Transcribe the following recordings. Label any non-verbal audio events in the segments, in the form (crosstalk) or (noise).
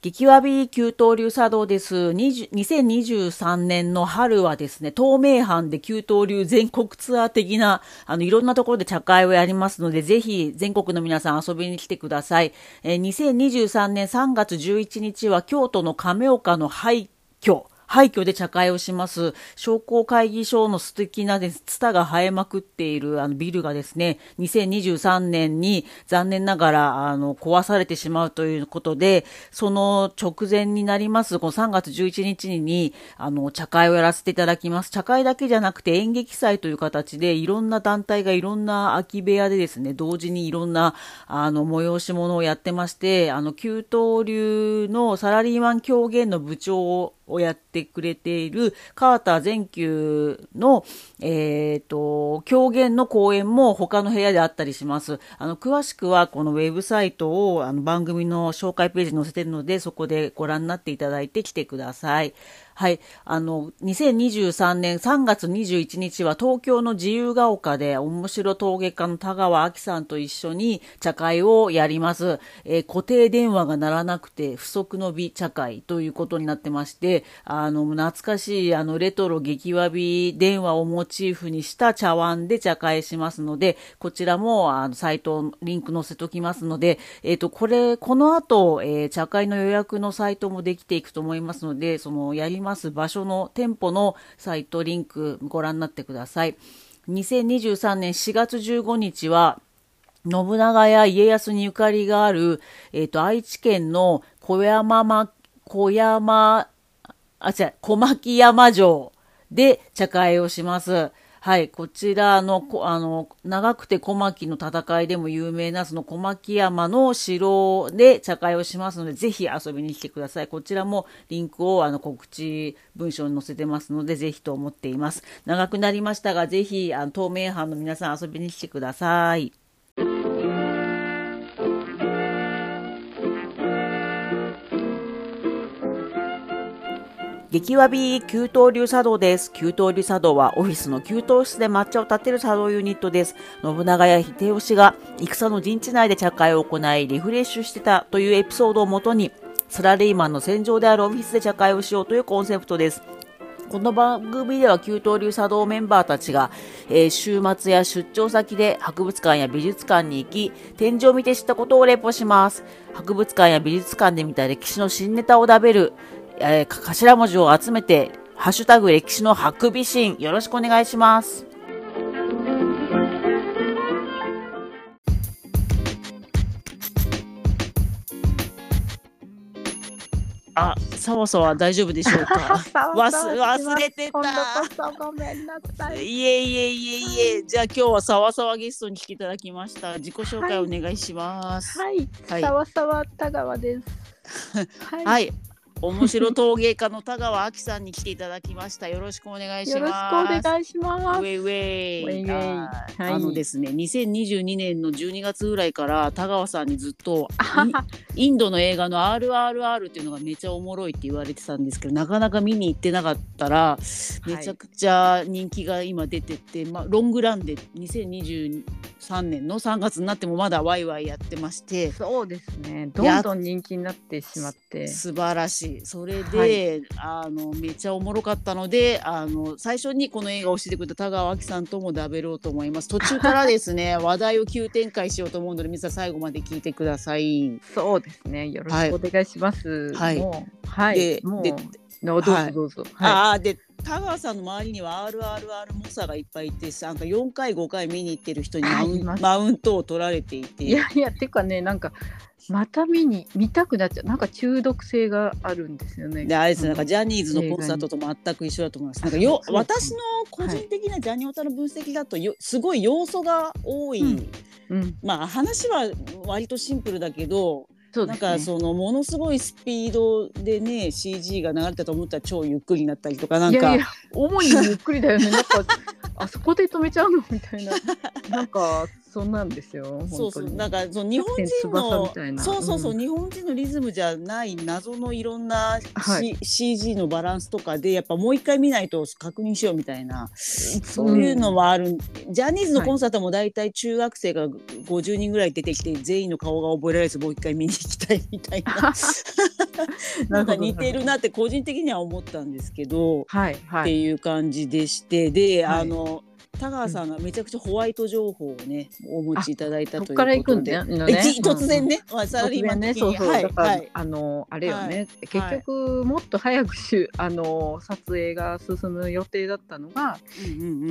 激わび急騰流茶道です。2023年の春はですね、透明版で急騰流全国ツアー的な、あの、いろんなところで茶会をやりますので、ぜひ全国の皆さん遊びに来てください。えー2023年3月11日は京都の亀岡の廃墟。廃墟で茶会をします。商工会議所の素敵なです、ツタが生えまくっているあのビルがですね、2023年に残念ながらあの壊されてしまうということで、その直前になります、この3月11日にあの茶会をやらせていただきます。茶会だけじゃなくて演劇祭という形でいろんな団体がいろんな空き部屋でですね、同時にいろんなあの催し物をやってまして、あの、給湯流のサラリーマン狂言の部長ををやってくれているカーター全球の、えっ、と、狂言の講演も他の部屋であったりします。あの、詳しくはこのウェブサイトをあの番組の紹介ページに載せてるので、そこでご覧になっていただいて来てください。はい。あの、2023年3月21日は東京の自由が丘で面白陶芸家の田川明さんと一緒に茶会をやります。えー固定電話が鳴らなくて不足の美茶会ということになってまして、あの、懐かしいあのレトロ激わび電話をモチーフにした茶碗で茶会しますので、こちらもあのサイトリンク載せときますので、えっ、と、これ、この後、えー茶会の予約のサイトもできていくと思いますので、そのやりますます場所の店舗のサイトリンクご覧になってください。2023年4月15日は、信長や家康にゆかりがある、えっ、と、愛知県の小山ま、小山、あ、違う、小牧山城で茶会をします。はい、こちらの、あの、長くて小牧の戦いでも有名な、その小牧山の城で茶会をしますので、ぜひ遊びに来てください。こちらもリンクをあの告知文章に載せてますので、ぜひと思っています。長くなりましたが、ぜひ、あの、透明班の皆さん遊びに来てください。激わび給湯流茶道です。給湯流茶道はオフィスの給湯室で抹茶を立てる茶道ユニットです。信長や秀吉が戦の陣地内で茶会を行いリフレッシュしてたというエピソードをもとにサラリーマンの戦場であるオフィスで茶会をしようというコンセプトです。この番組では給湯流茶道メンバーたちが、えー週末や出張先で博物館や美術館に行き、展示を見て知ったことをレポします。博物館や美術館で見た歴史の新ネタを食べる、えーか頭文字を集めて、ハッシュタグ歴史のハクビシン、よろしくお願いします。あ、さわさわ大丈夫でしょうか？(laughs) 忘忘れてた。ごめんなさい。いえいえいえいえ、じゃあ今日はさわさわゲストに来ていただきました。自己紹介お願いします。はい、はい。さわさわ田川です。(laughs) はい、はい、面白陶芸家の田川亜紀さんに来ていただきました。よろしくお願いしよろしくおます。願いしますウ。ェイウェイ。ウェイウェイはいはいあのですね、2022年の12月ぐらいから田川さんにずっとイ (laughs) インドの映画の RRR っていうのがめちゃおもろいって言われてたんですけど、なかなか見に行ってなかったら、めちゃくちゃ人気が今出てて、まあ、ロングランで2023年の3月になってもまだワイワイやってまして、そうですね。どんどん人気になってしまって。素晴らしい。それで、はあのめちゃおもろかったので、あの最初にこの映画を教えてくれた田川亜紀さんともダベろうと思います。途中からですね、(laughs) 話題を急展開しようと思うので、皆さん最後まで聞いてください。そうですね。よろしくお願いします。はいはい。でもうでどうぞはいどうぞ。はああで田川さんの周りには RRR 猛者がいっぱいいてなんか4回5回見に行ってる人にマウントを取られていてい。いやいやてかねなんかまた見に見たくなっちゃう。なんか中毒性があるんですよね。であれですねなんかじジャニーズのコンサートと全く一緒だと思います。なんかよ私の個人的なジャニオタの分析だとよすごい要素が多い、うん。うん。まあ話は割とシンプルだけど、なんそうですね。かそのものすごいスピードでね CG が流れたと思ったら超ゆっくりになったりとかなんか。いやいや重いのゆっくりだよね。なんかあそこで止めちゃうの？みたいな。なんかそんなんですよそうそう。なんかその日本人翼のそうそうそう、うん。日本人のリズムじゃない謎のいろんな、は C CG のバランスとかでやっぱもう一回見ないと確認しようみたいな。そういうのはある、ジャニーズのコンサートも大体中学生が50人ぐらい出てきて全員の顔が覚えられずもう一回見に行きたいみたいな。(laughs) なんか似てるなって個人的には思ったんですけど、はいはい。っていう感じでして。で、はい。あの田川さんがめちゃくちゃホワイト情報をねお持ちいただいたいうことから行くんだ。ね。き突然ね、まあ、サラリーマンね、そうそう、はいだから、はいあのあれよね、はい結局もっと早くしゅあの撮影が進む予定だったのが、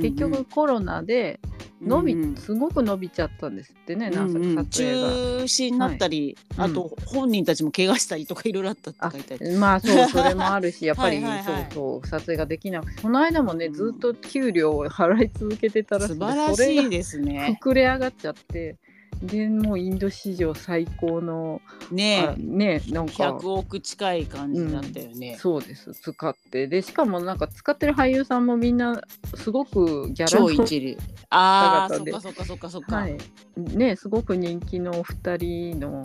結局コロナで伸び、うん。うんすごく伸びちゃったんですってね、なんかうん。うん撮影が。中止になったり、はい。あと本人たちも怪我したりとかいろいろあったってあ書いてある。まあそうそれもあるしやっぱり (laughs) はいそうそう撮影ができなくて。この間もねうん。ずっと給料を払い続けてたらしくて素晴らしいですね。膨れ上がっちゃってでもうインド史上最高のあねねなんか。100億近い感じだったよね。そうです。使って。でしかもなんか使ってる俳優さんもみんなすごくギャラ超の一流。ああ、そっかそっかそっかそっか。はい。ねすごく人気のお二人の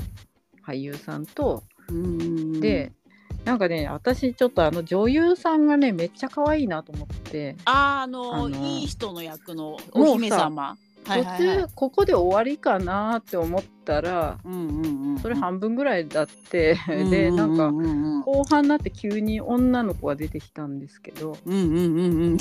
俳優さんと、うんうんうん。でなんかね私ちょっとあの女優さんがねめっちゃ可愛いなと思って。あーあのあのいい人の役のお姫様。は途中ここで終わりかなって思ったらうんうんうんそれ半分ぐらいだって、でなんかうんうんうん。後半になって急に女の子が出てきたんですけど。イン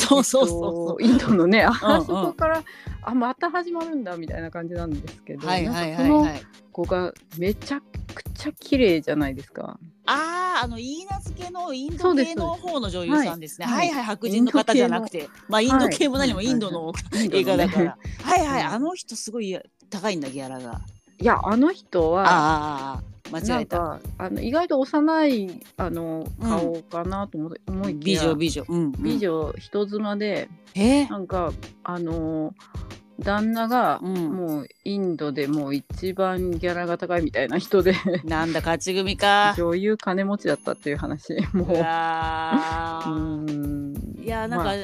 ドのねあうんうん。そこからあまた始まるんだみたいな感じなんですけど、はいはいはいはい。子がめちゃくちゃ綺麗じゃないですか。あああのイーナ漬けのインド系の方の女優さんですね。はい。はい。はい白人の方じゃなくて、まあインド系も何もはい。インドの (laughs) 映画だから。はいはい。うんあの人すごい高いんだギャラが。いやあの人はああ間なん違えた。かあの意外と幼いあのうん顔かなと思,、思いき美や女美女。うんうん。美女人妻で、えー。なんかあの旦那がうん。もうインドでもう一番ギャラが高いみたいな人で。なんだ勝ち組か。女優金持ちだったっていう話。もう。う (laughs) ん。いやなんか、まあ。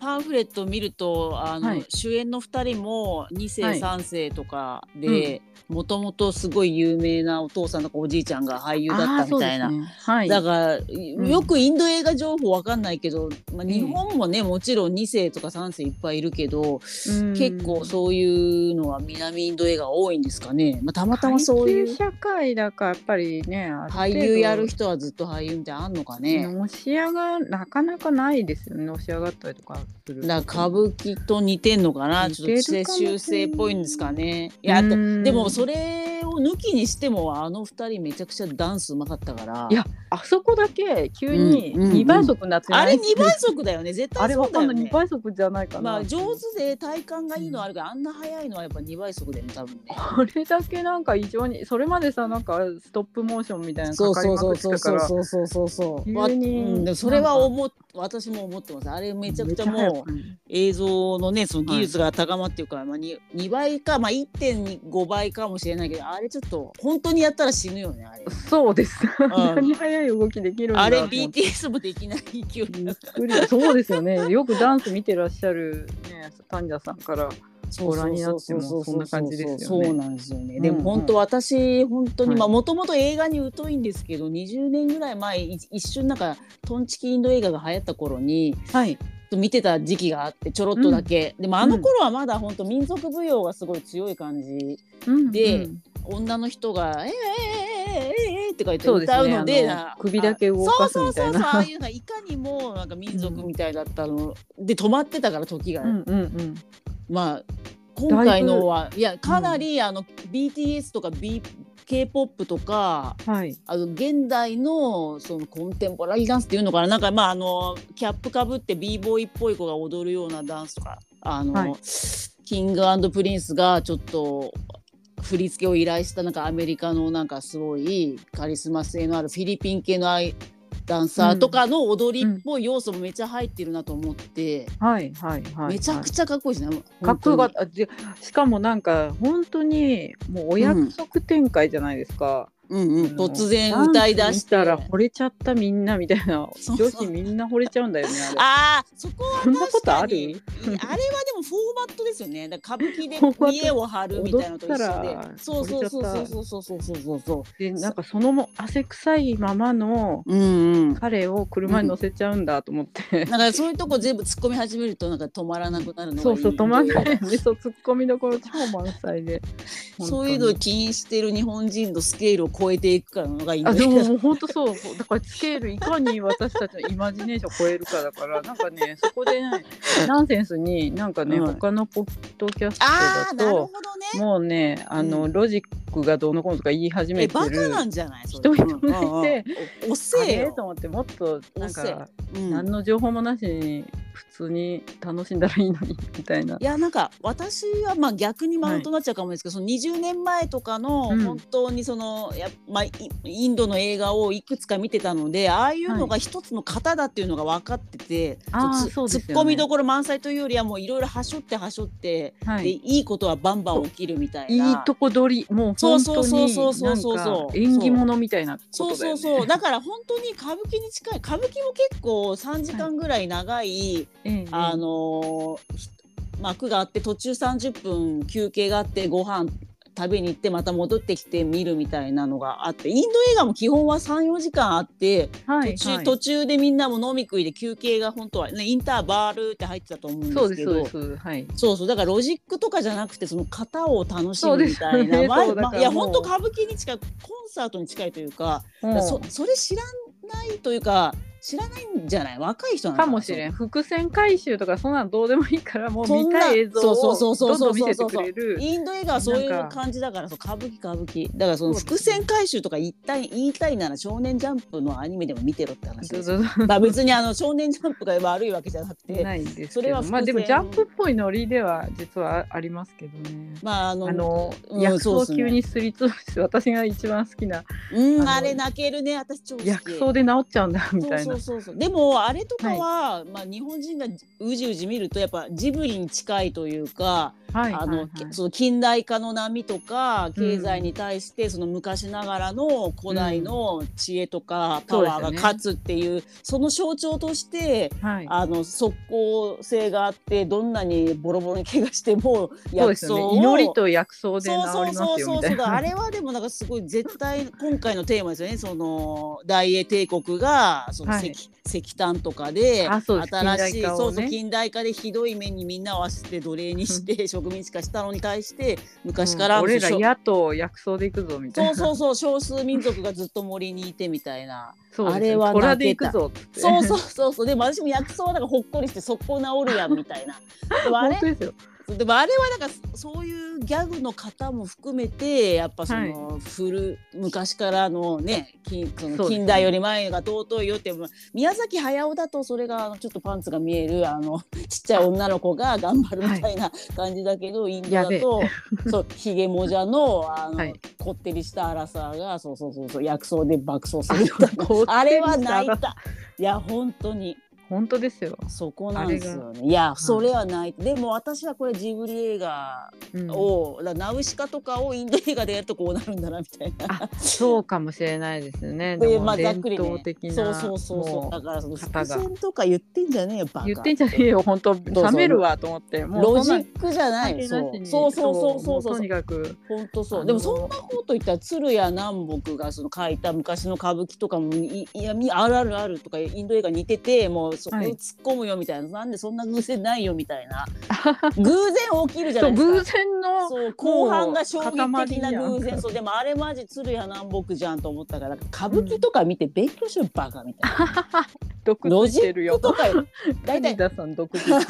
パンフレットを見るとあの、はい。主演の2人も2世、はい。3世とかでもともとすごい有名なお父さんとかおじいちゃんが俳優だったみたいな。ね。はい。だから、ん。よくインド映画情報わかんないけど、まあ、ええ日本もね、もちろん2世とか3世いっぱいいるけど、うん。結構そういうのは南インド映画多いんですかね、まあ、たまたまそういう社会だからやっぱりね俳優やる人はずっと俳優みたいなのあんのかね。のし上がなかなかないですよね。のし上がったりとかする。だ歌舞伎と似てんのかな。似ちょっと修正っぽいんですかね。いやでもそれ抜きにしてもあの二人めちゃくちゃダンスうまかったからいやあそこだけ急にうんうんうん2倍速になってない？あれ2倍速だよね絶あ対れわかんない2そうだよね。倍速じゃないかな、まあ上手で体感がいいのはあるからあんな速いのはやっぱ2倍速だよね多分ね。これだけなんか異常にそれまでさなんかストップモーションみたいなのそうかかりそうまくってたからそうそうそうそうそうそう。急にわうんでもそれは思っ私も思ってます。あれめちゃくちゃもう映像のねその技術が高まってるから、まあ、2, 2倍か、まあ、1.5倍かもしれないけどあれちょっと本当にやったら死ぬよねあれ。そうです、あん。なに速い動きできるんだあれ BTS もできない勢いだびっくり。そうですよね。よくダンス見てらっしゃるねタンジャさんから。ご覧になってもそんな感じですよね。そうなんですよね。うんでも本当私本当にはい。まあもともと映画に疎いんですけど20年ぐらい前い一瞬なんかトンチキインド映画が流行った頃にはい。見てた時期があってちょろっとだけ、でもあの頃はまだ本当民族舞踊がすごい強い感じでうん女の人が「えー、えー、えー、えー、えー、って書いて歌うのであのな首だけ動かすみたいな。そうそうそうそうああいうのがいかにもなんか民族みたいだったの、で止まってたから時が、うんうんうん。まあ今回のはいやかなり、あの BTS とか B K-POP とかはい。あの現代のそのコンテンポラリーダンスっていうのかな。なんかまああのキャップかぶって b ボーイっぽい子が踊るようなダンスとかあの、はい。キングプリンスがちょっと振り付けを依頼したなんかアメリカのなんかすごいカリスマ性のあるフィリピン系のアイダンサーとかの踊りっぽい要素もめっちゃ入ってるなと思って、はいはいはいめちゃくちゃかっこいいですね。かっこよかっ本たでしかもなんか本当にもうお約束展開じゃないですか、うんうん、突然歌い出したら惚れちゃったみんなみたいな。そうそう。女子みんな惚れちゃうんだよねあれ。(laughs) ああそこはそんなことある？あれはでもフォーマットですよね。(laughs) 歌舞伎でフォーマット見栄を張るみたいなのと一緒で。らそうそうそうそうそうそうそうそうそうでなんかそのも汗臭いままのうんうん彼を車に乗せちゃうんだと思って、なんかそういうとこ全部突っ込み始めるとなんか止まらなくなるのがいいそうそう止まんないねそうツッコミどころ超満載でそういうのを気にしてる日本人のスケールを超えていくかのがいいんだあでけどももう本当そう。だからスケールいかに私たちのイマジネーションを超えるかだからなんかねそこでねナンセンスになんかね、うん。他のポッドキャストだとどね。もうねあの、うん。ロジックがどうのこうのとか言い始めえてるバカなんじゃないそ人れ々がいてうおせあれ？えよと思ってもっとなんか、うん。何の情報もなしに普通に楽しんだらいいのにみたいな。いやなんか私はまあ逆にマウントになっちゃうかもですけど、その20年前とかのうん。本当にその、やまあ、イインドの映画をいくつか見てたのでああいうのが一つの型だっていうのが分かってて、あーそうツッコミどころ満載というよりはもういろいろはしょってはしょって、ではい。いいことはバンバン起きるみたいな。いいとこ取りもうそう本当そうそうにそうそうそう。なんか縁起物みたいなね、そうそうそう。だから本当に歌舞伎に近い歌舞伎も結構3時間ぐらい長い、ええあの幕があって途中30分休憩があってご飯食べに行ってまた戻ってきて見るみたいなのがあってインド映画も基本は34時間あってはい途中,、はい。途中でみんなも飲み食いで休憩が本当は、ね、インターバールって入ってたと思うんですけどそうですはい。そうそうだからロジックとかじゃなくてその型を楽しむみたいな、(laughs) まあそうだからまいや本当歌舞伎に近いコンサートに近いというか,、うん。そそれ知らないというか知らないんじゃない？若い人なのかもしれん。伏線回収とかそんなんどうでもいいからもう見たい映像そうそうをそうそうそう。どんどん見せてくれる。インド映画はそういう感じだからそう歌舞伎歌舞伎。だからその伏線回収とか言いたい言いたいなら少年ジャンプのアニメでも見てろって話ですまあ別にあの少年ジャンプが悪いわけじゃなくてないんですそれはまあでもジャンプっぽいノリでは実はありますけどね。まああのあの、うん薬草急にすりつぶして私が一番好きなうんあれ泣けるね。私超好き。薬草で治っちゃうんだみたいなそうそうそうそう。でもあれとかは、まあ日本人がうじうじ見るとやっぱジブリに近いというか、はい。あの、はいはい。その近代化の波とか経済に対してその昔ながらの古代の知恵とかパワーが勝つっていう,、その象徴としてはい。あの即効性があってどんなにボロボロに怪我してもそう薬草をね。祈りと薬草で治りそうそうますそうそうそうよみたいなあれはでもなんかすごい絶対今回のテーマですよね。その大英帝国がそのはい。石,、石炭とかで新しい、近代化をね。そうそう近代化でひどい目にみんなを合わせて奴隷にして植民地化したのに対して昔から、うん。俺ら野党薬草で行くぞみたいな。そうそうそう少数民族がずっと森にいてみたいな。あれは虎泣けた。そうそうそうそう。でも私も薬草はなんかほっこりして速攻治るやんみたいな。でもあれ (laughs) 本当ですよでもあれはなんかそういうギャグの方も含めてやっぱその古、昔からのね近その近代より前が尊いよってまあ宮崎駿だとそれがちょっとパンツが見えるあの (laughs) ちっちゃい女の子が頑張るみたいな感じだけど、インドだと (laughs) そうひげもじゃのあの、はい。こってりしたアラサーがそうそうそうそう薬草で爆走するあれは泣いた。いや本当に。本当ですよ、そこなんですよね。いや、それはない。でも私はこれジブリ映画うんナウシカとかをインド映画でやるとこうなるんだなみたいな。あそうかもしれないですねでまあざっくり伝ねそうそうそうそう。もだからその伏線とか言ってんじゃねえよバカ。言ってんじゃねえよ本当 (laughs) 冷めるわと思ってもロジうそんなックじゃない。そうそうそうそうそうもとにかく本当そう。でもそんなこと言ったら鶴屋南北がその書いた昔の歌舞伎とかもいいやみあるあるあるとかインド映画似ててもうそこをはい。突っ込むよみたいな、なんでそんな偶然ないよみたいな。(laughs) 偶然起きるじゃそないうですか。偶然のそう後半が衝撃的な塊偶然。そうでもあれマジ鶴屋南北じゃんと思ったから歌舞伎とか見て勉強しろよバカみたいな、(laughs) 毒ロジックとかよ。(laughs) 大谷体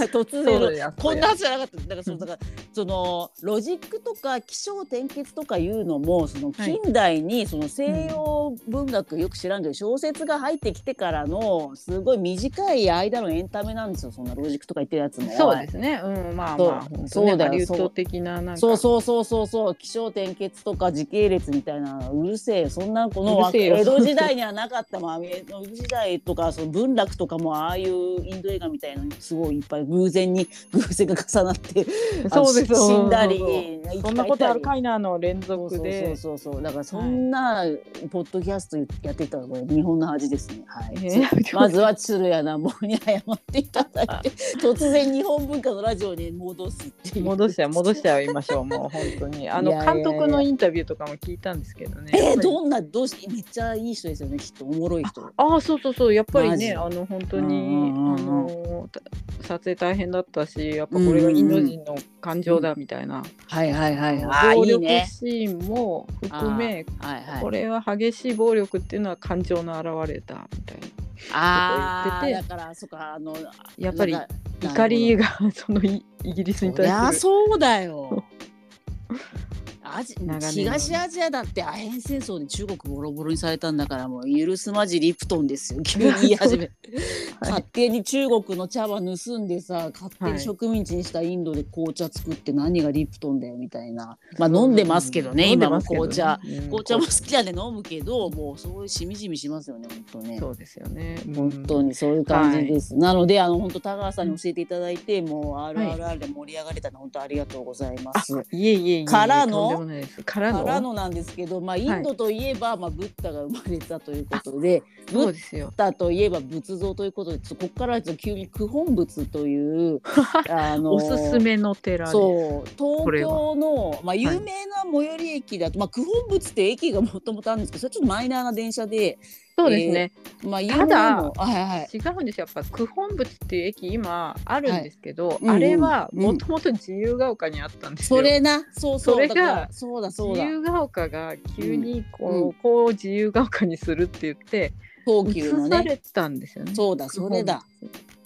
突然やこんなはずじゃなかった。だからそのだからそのロジックとか起承転結とかいうのもそのはい近代にその西洋文学よく知らんけど小説が入ってきてからのすごい短い間のエンタメなんですよそんなロジックとか言ってるやつも。そうですね。うんまあそう。まあそうだよ。ハリウッド的ななんか。そう。そう。そう。そう。そう。気象転結とか時系列みたいなうるせえそんなこの江戸時代にはなかったまあ江戸時代とかその文楽とかもああいうインド映画みたいなのにすごいいっぱい偶然に (laughs) 偶然が重なってそうです。し死んだりそうそうそんなことあるかいなの連そうそう続で。そうそうそう。だからそんなポッドキャストやってたらこれ日本の恥ですね。はい、えーまずは鶴屋南坊に謝っていただいて突然日本文化のラジオに戻すっていう。戻しちゃう戻しちゃいましょうもう本当に。あの監督のインタビューとかも聞いいたんですけどね。えー、どんなどうしめっちゃいい人ですよねきっとおもろい人。ああそうそうそうやっぱりねあの本当うんにうんうん。あのた撮影大変だったしやっぱこれがインド人の感情だみたいな、はいはいはいあ暴力ーいいね。シーンも含めはいはい。これは激しい暴力っていうのは感情の表れだみたいなあー言ってだからそっかあのやっぱり怒りが (laughs) そのイイギリスに対する。そうだよ (laughs) ア東アジアだってアヘン戦争で中国ボロボロにされたんだからもう許すまじリプトンですよ。(laughs) 急に言い始め、はい。勝手に中国の茶葉盗んでさ勝手に植民地にしたインドで紅茶作って何がリプトンだよみたいな。まあ飲んでますけどね、今も飲んでますけどね。紅茶。うん。紅茶も好きなんで飲むけどもうそういうしみじみしますよね本当ね。そうですよね。本当にそういう感じです。なので、あの本当田川さんに教えていただいて、もう RRR で盛り上がれたの、本当ありがとうございます。あいえいえいえからのもないです。からの？からのなんですけど、まあインドといえば、まあブッダが生まれたということで、ブッそうですよ。ダといえば仏像ということで、ここからはちょっと急に九本仏という (laughs) あのおすすめの寺そう東京の、まあ、有名な最寄り駅だと、まあ、九本仏って駅がもともとあるんですけどそれちょっとマイナーな電車で、そうですね、まあ、有ただはいはい。違うんですよ。やっぱ九本仏っていう駅今あるんですけど、うんうんあれはうんもともと自由が丘にあったんですよ。それな。そうそう。それがそうだそうだ。自由が丘が急にこう,、うん。こう自由が丘にするって言って東移急のね。されたんですよね。そうだそれだ。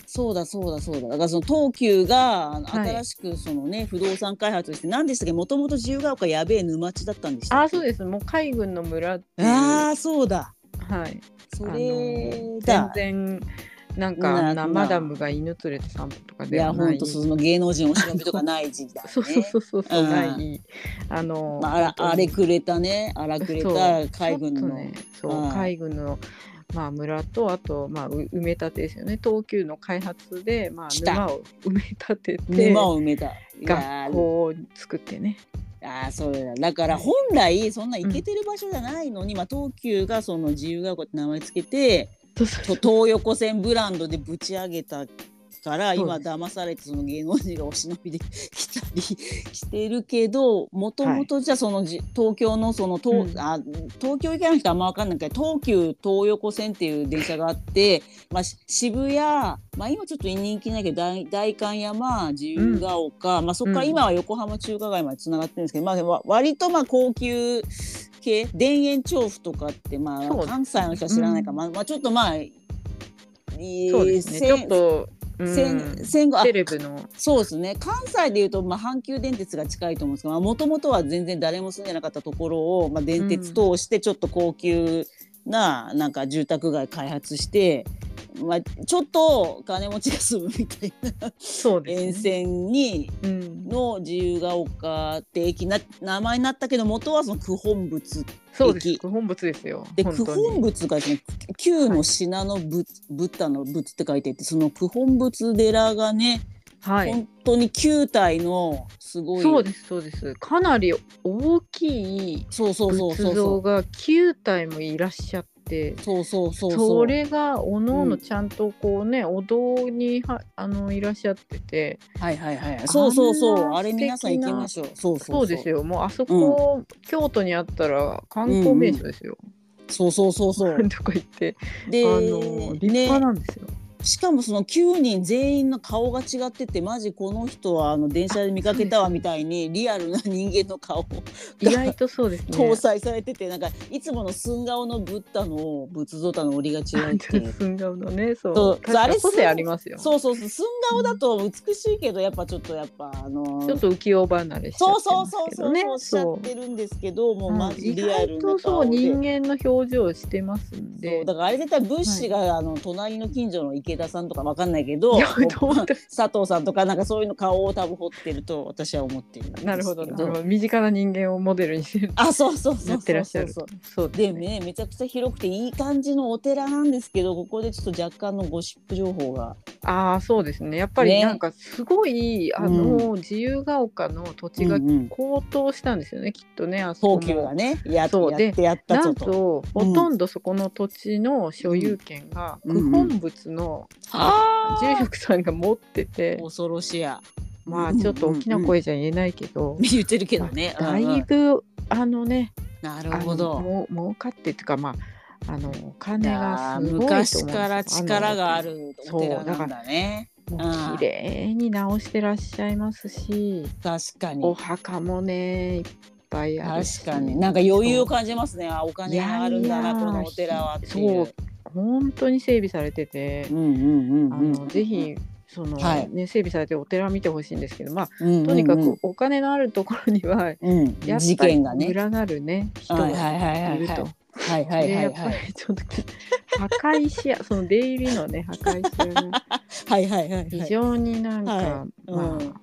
そうだそうだそうだ。だからその東急が新しくそのね、不動産開発して何でしたっけ？もともと自由が丘やべえ沼地だったんでしたあそうです。もう海軍の村ああそうだはい。そあれ全然なんかなマダムが犬連れて散歩とかいやではない。ほんとその芸能人お忍びとかない時代ね。そうそうそうそうそううん。ないあの、まあ、あれくれたね。荒くれた海軍の、ね、そう、はい海軍の、まあ、村とあと、まあ、う埋め立てですよね。東急の開発で、まあ、沼を埋め立てて沼を埋めた。いや学校を作ってねああそうだだから本来そんなイケてる場所じゃないのに、まあ、東急がその自由が丘って名前つけて東横線ブランドでぶち上げたから今騙されてその芸能人がお忍びで来たりしてるけどもともとじゃあそのじ東京のその東,、うん。あ東京行かない人あんま分かんないけど東急東横線っていう電車があって、まあ、し渋谷、まあ、今ちょっと人気ないけど代代官山自由が丘、まあ、そこから今は横浜中華街までつながってるんですけど、まあ、わ割とまあ高級系田園調布とかってまあ関西の人は知らないから、まあまあ、ちょっとまあいいそうですね。ちょっと、うん戦戦後あテレビの。そうですね。関西でいうと、まあ、阪急電鉄が近いと思うんですけどもともとは全然誰も住んでなかったところを、まあ、電鉄通してちょっと高級ななんか住宅街開発して、まあ、ちょっと金持ちが住むみたいな。そうです、ね、沿線にうん、の自由が丘って駅な名前になったけど元はその九本仏そうです。駅九本仏ですよ。で九本仏がですね旧の品の仏、ブッダの仏って書いててその九本仏寺がね、はい。本当に9体のすごい。そうですそうです。かなり大きいそうそうそうそう仏像が9体もいらっしゃって。そうそうそうそれがおのおうん。のちゃんとこうね、お堂にはあのいらっしゃってて。はいはいはい。そうそうそう。あれ皆さん行きましょう。そうそうそう。ですよ。もうあそこ、京都にあったら観光名所ですよ、そうそうそうそう。とか言って。であの立派なんですよ、しかもその9人全員の顔が違っててマジこの人はあの電車で見かけたわみたいにリアルな人間の顔意外とそうですね。搭載されててなんかいつもの寸顔のブッダの仏像とはの折りが違うって。いう寸顔のねそうあれ個性ありますよ。そうそうそう寸顔だと美しいけどやっぱちょっとやっぱあのちょっと浮世離れしちゃってそうそうそうそうそうおっしゃってるんですけどもうマジ意リアルな顔で。う人間の表情をしてますんそでうだからあれ絶対ブッシュが、あの隣の近所の池田さんとかわかんないけど佐藤さんとかなんかそういうの顔を多分彫ってると私は思ってるんですけなるほどな。るほど身近な人間をモデルにしてる。あそうそうそってらっしゃる。そうそうでね。ねめちゃくちゃ広くていい感じのお寺なんですけどここでちょっと若干のゴシップ情報が。ああそうですね。やっぱりね。なんかすごい、あの自由が丘の土地がうんうん。高騰したんですよね、きっとねあそこ東急がねやそう。やってやったなんぞと。と、うんほとんどそこの土地の所有権がうん。九本仏のあ住職さんが持ってて、恐ろしや。まあちょっと大きな声じゃ言えないけど、言ってるけどね。だうんうんいぶあのねなるほど。もう儲かってっていうかまああのお金いがすごい昔から力があるお寺そうだからなんだね。もう綺麗に直してらっしゃいますし確かにお。墓もねいっぱいあるし確かに。なんか余裕を感じますね。あ、お金があるんだな、このお寺はっていそうう。本当に整備されててう、んうんうんあうん。のぜひその、はいね整備されてるお寺を見てほしいんですけどまあうんうんうん、とにかくお金のあるところにはうん、やっ事ぱり件がね。群がるね人はいはいがはいはいいると。はいはいでやっぱ。りちょっと破壊しや (laughs) その出入りのね破壊しやねはいはいはい非はい。常になんか、はいまあ、うん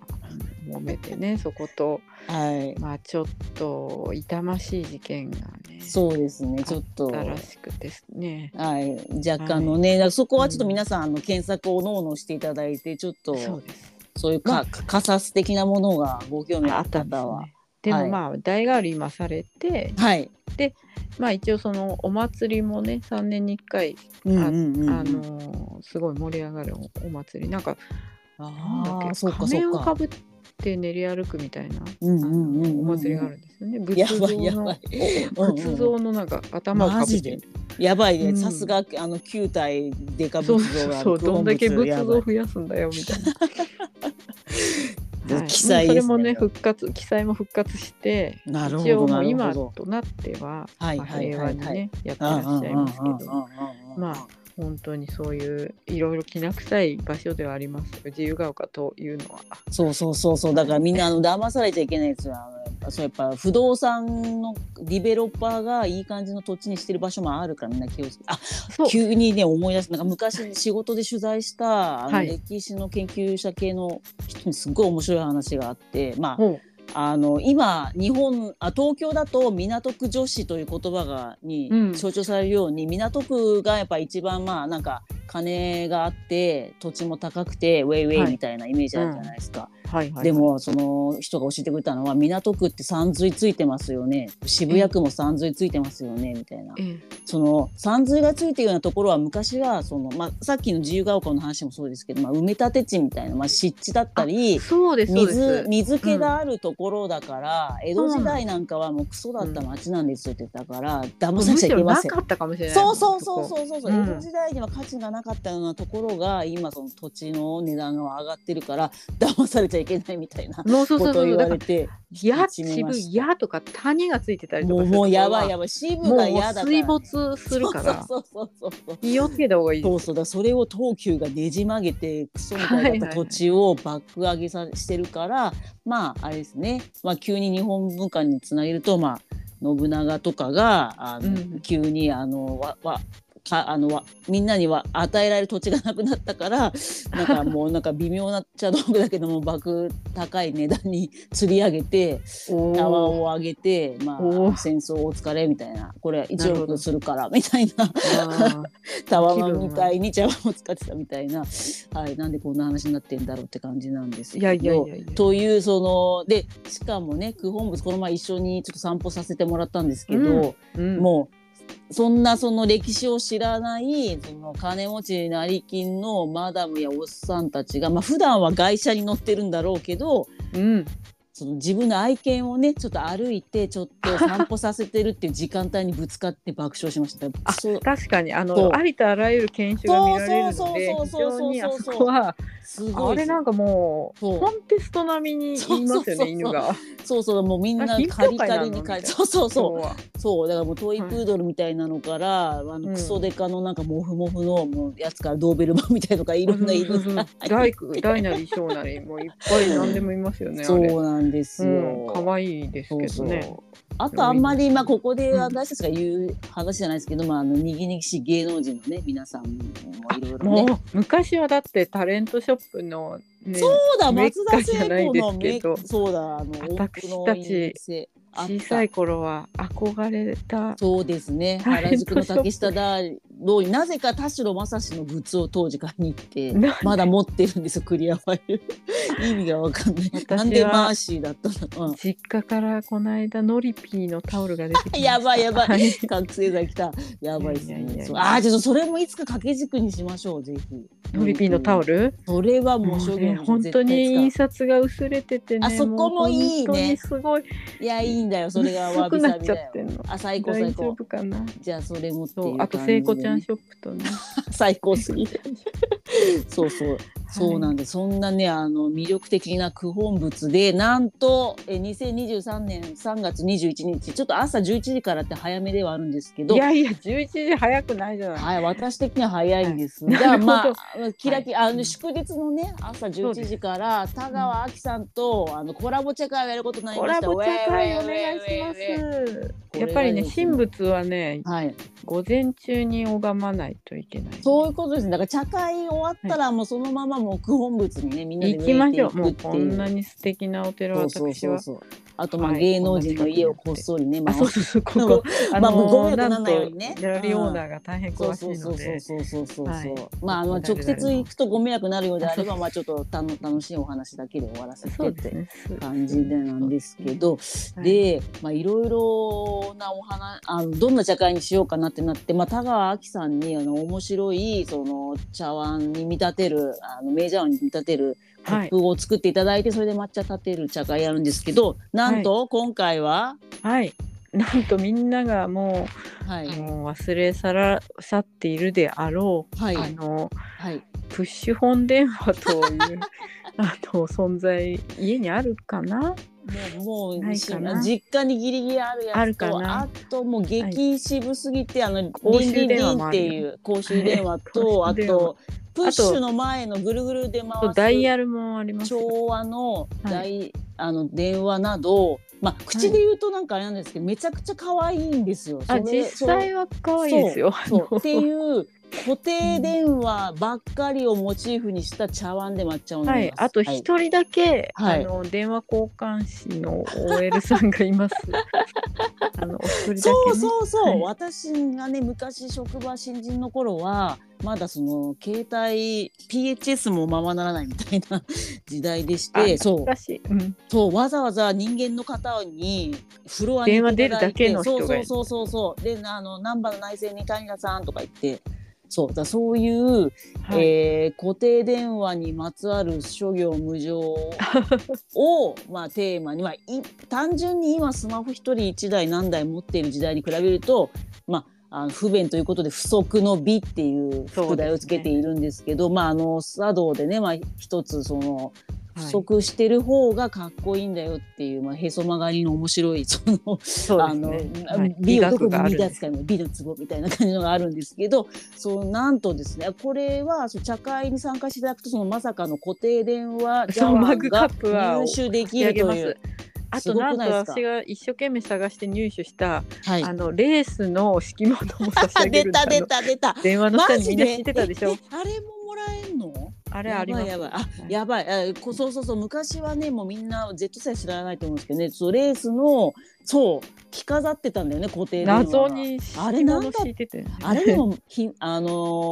揉めてね (laughs) そことはい。まあちょっと痛ましい事件がねそうですね。ちょっと。らしくてね。はい、若干のね、だからそこはちょっと皆さん、あの検索をのうのうしていただいて、ちょっとそうです。そういうか、まあかカス的なものがご興味あった方は、ね。ではい。もまあ代替わり今されてはい、まあ一応そのお祭りもね3年に1回うんあのーすごい盛り上がるおお祭り。なんかなんだっけあーそうか仮そうか。面をかぶって練り歩くみたいなうんうんうんうんうん。お祭りがあるんですよね。やば仏像のいやばい。おうんうん。仏像のなんか頭をかぶって。やばいうね、ん。さすがあの9体デカそう仏像がそうどんだけ仏やばい。像増やすんだよみたいな。(laughs) はい。記載ね。それもね復活記載も復活してなるほ一応もう今。となっては、まあはいはい平和にねやってらっしゃいますけど。まああ本当にそういういろいろきな臭い場所ではあります自由が丘というのは。そうそうそう。そうだからみんなあの騙されちゃいけないですよそうやっぱ不動産のディベロッパーがいい感じの土地にしてる場所もあるからみんな気をつけて。あ急にね思い出す。なんか昔仕事で取材したあのはい。歴史の研究者系の人にすごい面白い話があって。まあほあの今日本あ東京だと港区女子という言葉がにうん象徴されるように、港区がやっぱ一番まあなんか金があって土地も高くてウェイウェはいイみたいなイメージあるじゃないですか。うはいはい、でもその人が教えてくれたのは港区って山水ついてますよね渋谷区も山水ついてますよねみたいなええその山水がついてるようなところは昔はその、まあ、さっきの自由が丘の話もそうですけど、まあ、埋め立て地みたいな、まあ、湿地だったりそうですそうで水す。水気があるところだから、江戸時代なんかはもうクソだった町なんですよって言ったから、騙むされちゃいけません。なかったかもしれない。そうそうそうう。そうそうそう、うん江戸時代には価値がなかったようなところが今その土地の値段が上がってるから騙されちゃいけないみたいな。(laughs) ことを言われてや渋やとか谷がついてたりとかもうやばいばやばい。支部もうが嫌だ水没するから。そうそうそうそう気をつけた方がいい。そうそうだそれを東急がねじ曲げてクソみたいだった土地を爆上げさしてるから、まああれですね、まあ、急に日本文化につなげるとまあ信長とかがあの、うん。急にあのわわかあのわみんなには与えられる土地がなくなったから (laughs) なんかもうなんか微妙な茶道具だけども爆高い値段に釣り上げておタワー。ーを上げて、まあ、戦争お疲れみたいな。これな1るほど億するからみたいな。あタワマンみたいに茶碗を使ってたみたいな、はい、なんでこんな話になってんだろうって感じなんですけど。ーいやいやいやいや。というそのでしかもね九本仏この前一緒にちょっと散歩させてもらったんですけど、うん。もうそんなその歴史を知らないその金持ち成金のマダムやおっさんたちがまあ普段は外車に乗ってるんだろうけどうん。その自分の愛犬をねちょっと歩いてちょっと散歩させてるっていう時間帯にぶつかって爆笑しました。(laughs) あそう。確かにあのありとあらゆる犬種が見られるそうので非そう。そうそうそう常にあそこはすごいです。あれなんかもうコンテスト並みに言いますよそうそうそう。ね犬が。そうそうもうみんなカリカリにカリみたいな。そうそうそう。そうだからもうトイプードルみたいなのから、あうん。のクソデカのなんかモフモフのもうやつからドーベルマンみたいなのがいろんな犬が大大なり小なりもういっぱい何でもいますよね。そあれ。うなんですよ。うん可愛いですけどね。そうそう。あとあんまり、まあ、ここでうん私たちが言う話じゃないですけど、まあ、あのにぎにぎしい芸能人のね皆さんもいろいろね。もう昔はだってタレントショップのねそうだ松田聖子のですけど。メそうだあの私たち店あった。小さい頃は憧れた。そうですね。原宿の竹下通りなぜか田代正史のグッズを当時買いに行ってなまだ持ってるんですよクリアファイル。(laughs) 意味がわかんない。なんでマーシーだったの、実家からこの間ノリピーのタオルが出てき (laughs) やばいやばい。はい。覚醒剤来た。やばいですね。あーちょっとそれもいつか掛け軸にしましょうぜひ。ノリピーのタオル？それはももうう商業ね本当に印刷が薄れててねあそこもいいね。すごい。いやいいんだよ。それがわ薄くなっちゃびさびだよあ最高大丈最高夫かな。じゃあそれもっていう感じで。ね聖子ちゃんショップとね。(laughs) 最高すぎる。(laughs) そうそう。そうなんで、そんなねあの魅力的な九本物でなんとえ2023年3月21日ちょっと朝11時からって早めではあるんですけど。いやいや11時早くないじゃない。はい、私的には早いんです。はい。じゃあまあキラキラ、あの祝日のね朝11時から田川亜希さんと、あのコラボチェ会をやることになりました。コラボ茶会お願いします。やっぱりね神仏はねはい、午前中に拝まないといけない。そういうことですね。だから茶会終わったらもうそのままもう九本仏にねみんなで行きましょう向もう。ていくっていうんなに素敵なお寺私は。あとまあはい。芸能人の家をこっそりね、あ、回す。そうそうそう、ここ、あまあのご迷惑ならないようにねギャラリーオーナーが大変詳しいのそうそうそうで。そうそうそうそう、はい。まああの直接行くとご迷惑になるようであればあまあちょっとたの楽しいお話だけで終わらせてって。感じでなんですけど、はいでまあいろいろなお話あのどんな茶会にしようかなってなって、まあ、田川亜希さんにあの面白いその茶碗に見立てるあのメジャーに見立てるコはい。ップを作っていただいて、それで抹茶立てる茶会やるんですけどなんと今回は、はい。(laughs) なんとみんながもう、はい。もう忘れ去ら去っているであろう、はい。あのはい。プッシュ本電話という (laughs) あの存在家にあるかな？もうもう実家にギリギリあるやつとあるかな。あともう激渋すぎて、あの公衆リンリンっていう公衆電話と公あとプッシュの前のぐるぐるで回すダイヤルもあります。昭和のは大、あの電話など、まあ、口で言うとなんかあれなんですけど、めちゃくちゃ可愛いんですよ。あ、それ実際は可愛いですよ。ってう。いう固定電話ばっかりをモチーフにした茶碗で抹茶を飲みます。はい、あと一人だけ、はいあの電話交換士の OL さんがいます。(laughs) あのお一人だけ、ね。そうそうそう、はい私がね昔職場新人の頃はまだその携帯 PHS もままならないみたいな (laughs) 時代でしてあそう。うん。そうわざわざ人間の方にフロアに電話出るだけの人がそうそうそうそうであの難波の内線に谷田さんとか言ってそうだそういう、はい。えー固定電話にまつわる諸行無常を (laughs) まあテーマに、まあ、い単純に今スマホ一人一台何台持っている時代に比べると、まあ、あの不便ということで不足の美っていう副題をつけているんですけどまああの茶道でね、まあ、一つそのはい不足してる方がかっこいいんだよっていう、まあ、へそ曲がりの面白いそのそうあの。はい美をどこに見出すかの美のツボみたいな感じのがあるんですけどそうなんとですねこれはそう茶会に参加していただくとそのまさかの固定電話ジャワンがップは入手できるという。。あとなんと私が一生懸命探して入手した、はい、あのレースの敷物も差し上げ (laughs) 出た出た出た。電話の下にみんな知ってたでしょ？ええあれもあれあります？やばいやばい。あ、はい。やばい。あこそうそうそう。昔はねもうみんな Z さえ知らないと思うんですけどね。そうレースのそう着飾ってたんだよね固定謎にあれ敷なんだ？あれでも (laughs) ひあの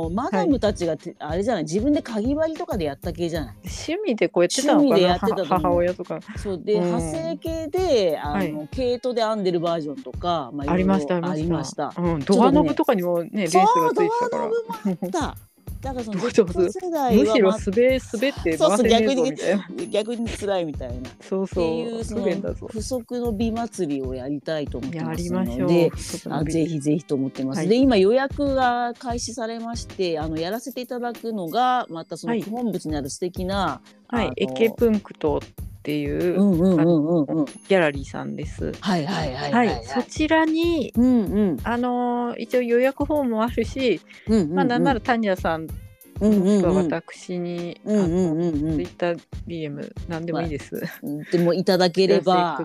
ーマダムたちがて、あれじゃない？自分でかぎ針とかでやった系じゃない？趣味でこうやってたのかな趣味でやってた母親とか。そう。で、うん。派生系であの、はい。毛糸で編んでるバージョンとか、まあ、ありましたありました。うん、ドアノブとかにもねレースがついてたから。ドアノブもあった。だからその Z 世代は、むしろま滑滑ってそうそう逆にぞみたいな (laughs) 逆に辛いみたいな。っそうそていうその不足の美祭りをやりたいと思ってやますので。あぜひぜひと思ってます。はいで今予約が開始されましてあのやらせていただくのがまたそのはい本物にある素敵な、あのはいエケプンクトっていうギャラリーさんです。はいはいはいは、はい。いはいそちらにうんうん。あのー一応予約フォームもあるし、うんうんうん。まあなんならタニアさんうんうんうん私に、うんうん。うんうんツイッター DM なんでもいいです。でもいただければ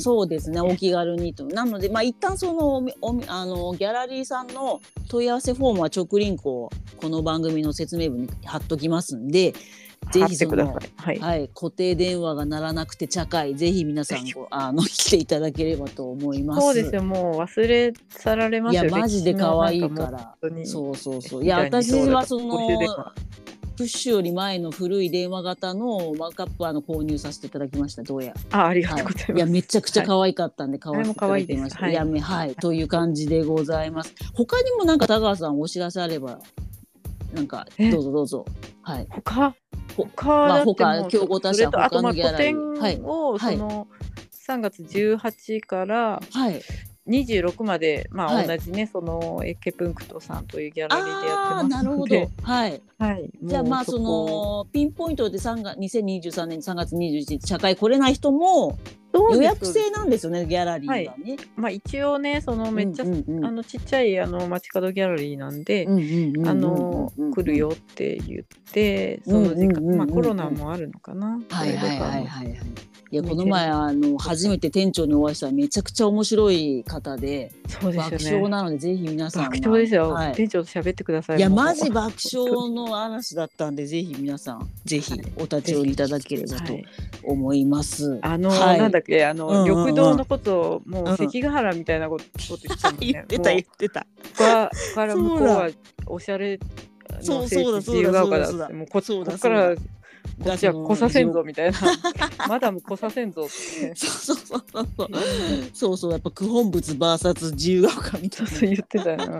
そうですねお気軽にと。なのでまあ一旦そのおみおみあのギャラリーさんの問い合わせフォームは直リンクをこの番組の説明文に貼っときますんでぜひそのはい、はい、固定電話が鳴らなくて茶会ぜひ皆さんご (laughs) あの来ていただければと思います。そうですよもう忘れ去られますよいやマジで可愛いから。そうそうそう。いみや私はそのプッシュより前の古い電話型のマークアップあの購入させていただきました。どうや。あありがはいとうございます、いやめちゃくちゃ可愛かったんで買わせていただきました。いやめはいという感じでございます。他にもなんか田川さんお知らせあればなんかえ？どうぞどうぞ。はい。他？ほ他まあだってもう他競合他社をはい。その3月18からはい。26までまはいあ同じね、そのエッケプンクトさんというギャラリーでやってまなるほどすので。はい。はい、じゃあまあそこのピンポイントで3月2023年3月21日社会来れない人も予約制なんですよねギャラリーはね。まあ一応ねそのめっちゃ、うんうんうんあのちっちゃいあの街角ギャラリーなんで、来るよって言ってその時間、うんうんうんうんまあコロナもあるのかな。はいはいはいそれとかはいはい。いやこの前あの初めて店長にお会いしたらめちゃくちゃ面白い方でそうです爆よね。笑なのでぜひ皆さん爆笑ですよ、はい。店長と喋ってください。いやマジ爆笑の嵐だったんでぜひ皆さんぜひお立ち寄りいただければとはい。思います。あの、はい。なんだっけあの、うんうんうん。緑道のことをもううん関ヶ原みたいなこと言ってたね。言ってた言ってた。もうここから向こうはおしゃれそうそうだ地自由が丘だそうだもうこそうだここからそうこっちは来させんぞみたいなマダム来させんぞってそうそうそうそう。そうそうやっぱ九本仏 VS 自由が丘みたいそうそう言ってたよな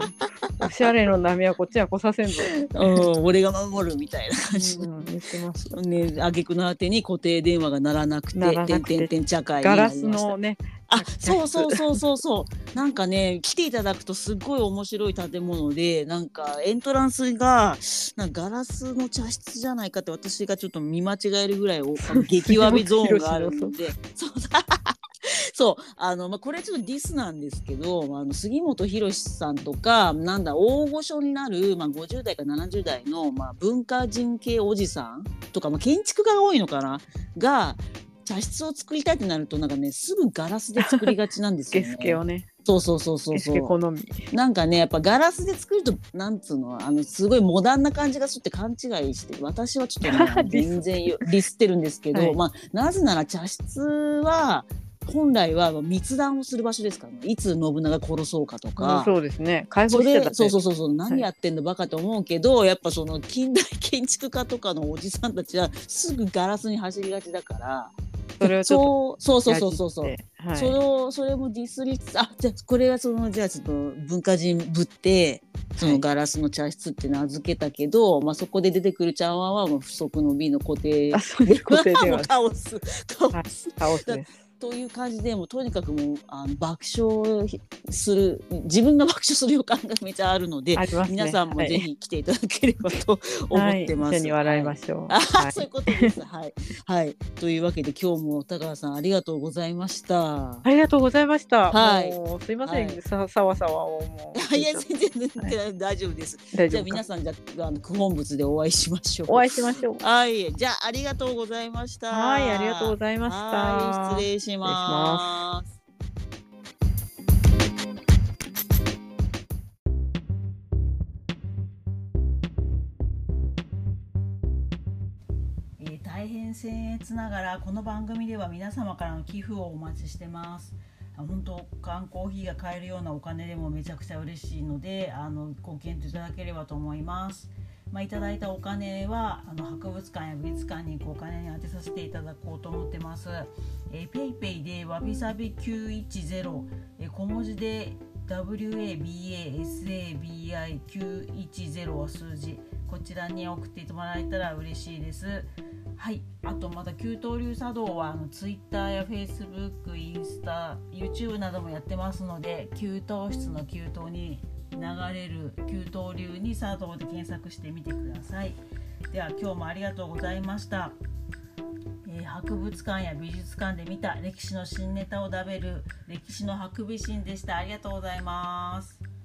おしゃれの波はこっちは来させんぞって、な。うん俺が守るみたいな感じ。うん、言ってますね、挙句の果てに固定電話が鳴らなくて、鳴らなくててんてんてん茶会にガラスのねあ、(laughs) そうそうそうそうそう。なんかね、来ていただくとすっごい面白い建物で、なんかエントランスがなんかガラスの茶室じゃないかって私がちょっと見間違えるぐらい激わびゾーンがあるので、そう。(laughs) そう。あのまあこれちょっとディスなんですけど、あの杉本博さんとかなんだ大御所になるまあ50代か70代のまあ文化人系おじさんとかまあ建築家が多いのかな？が。茶室を作りたいってなるとなんかねすぐガラスで作りがちなんですよゲね。(laughs) スケをね。そうそうそうそうそう。好み。なんかねやっぱガラスで作るとなんつうのあのすごいモダンな感じがするって勘違いして私はちょっとね (laughs) 全然よディスってるんですけど、はい。まあなぜなら茶室は本来は密談をする場所ですからね。いつ信長殺そうかとうんか。そうですね。解そ放してたれそうそううそう。そう何やってんのバカと思うけど、やっぱその近代建築家とかのおじさんたちはすぐガラスに走りがちだからそれをちょっそうそうとそうそうそう。そうはい。それをそれもディスりつつあじゃあこれはそのじゃあちょっと文化人ぶってそのガラスの茶室って名付けたけど、まあそこで出てくる茶碗はもう不足の美の固定。あそうです固定電 (laughs) もう話カオス。カオス、倒すですという感じでもうとにかくもうあの爆笑する自分が爆笑する予感がめちゃあるので、ね皆さんもぜひ来ていただければと思ってます。はい、一緒に笑いまはいしょう。あ、はいそういうことです。はい。はい。というわけで今日も高川さんありがとうございました。ありがとうございました。はいすいません、はいささわさわをもう。いや全然大丈夫です。じゃあ皆さんじゃああの九本仏でお会いしましょう。お会いしましょう。はい。じゃあありがとうございました。はい、ありがとうございました。はい。失礼します。え大変僭越ながらこの番組では皆様からの寄付をお待ちしてます。あ本当缶コーヒーが買えるようなお金でもめちゃくちゃ嬉しいのであのご検討いただければと思います。まあ、いただいたお金はあの博物館や美術館にお金に充てさせていただこうと思ってます。えー、ペイペイでわびさび910、え小文字で WABASABI910 は数字こちらに送ってもらえたら嬉しいです。はい、あとまた給湯流茶道はあのツイッターやフェイスブック、インスタ、YouTube などもやってますので給湯室の給湯に流れる給湯流に茶道で検索してみてください。では今日もありがとうございました。えー博物館や美術館で見た歴史の新ネタを食べる歴史のハクビシンでした。ありがとうございます。